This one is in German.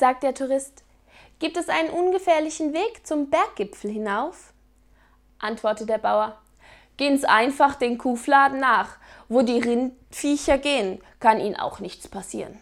sagt der Tourist. Gibt es einen ungefährlichen Weg zum Berggipfel hinauf? Antwortet der Bauer. Gehen's einfach den Kuhfladen nach. Wo die Rindviecher gehen, kann ihnen auch nichts passieren.